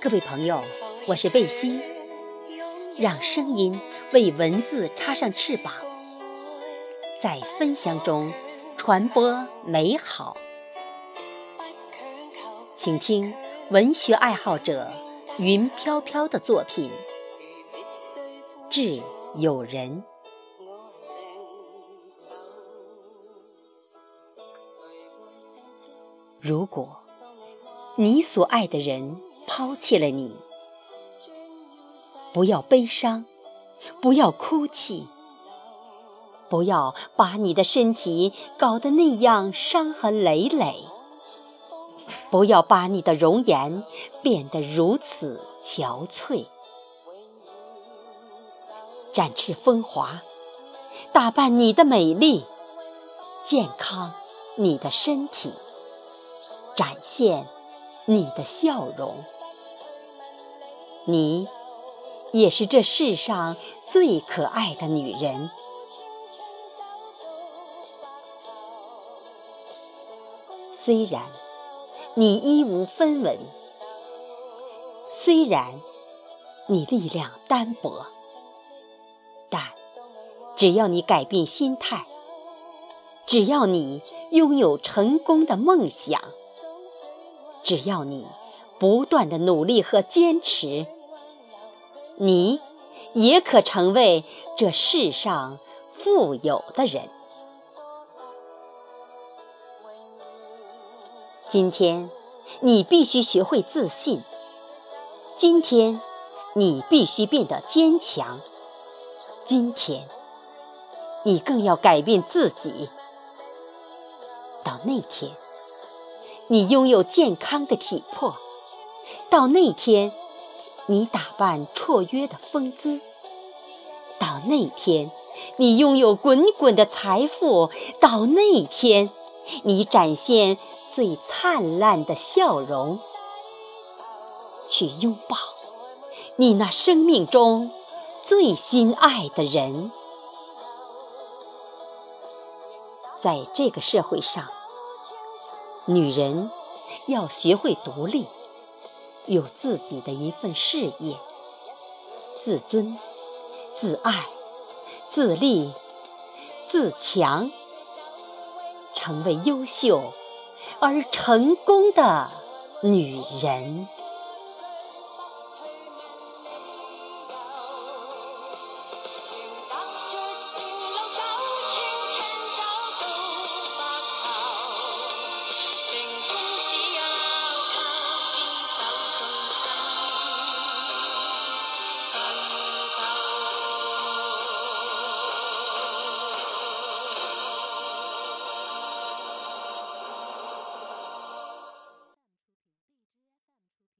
各位朋友，我是贝西，让声音为文字插上翅膀，在分享中传播美好。请听文学爱好者云飘飘的作品《致友人》。如果你所爱的人抛弃了你，不要悲伤，不要哭泣，不要把你的身体搞得那样伤痕累累，不要把你的容颜变得如此憔悴。展翅风华，打扮你的美丽，健康你的身体。展现你的笑容，你也是这世上最可爱的女人。虽然你衣无分文，虽然你力量单薄，但只要你改变心态，只要你拥有成功的梦想。只要你不断的努力和坚持，你也可成为这世上富有的人。今天，你必须学会自信；今天，你必须变得坚强；今天，你更要改变自己。到那天。你拥有健康的体魄，到那天，你打扮绰约的风姿；到那天，你拥有滚滚的财富；到那天，你展现最灿烂的笑容，去拥抱你那生命中最心爱的人。在这个社会上。女人要学会独立，有自己的一份事业，自尊、自爱、自立、自强，成为优秀而成功的女人。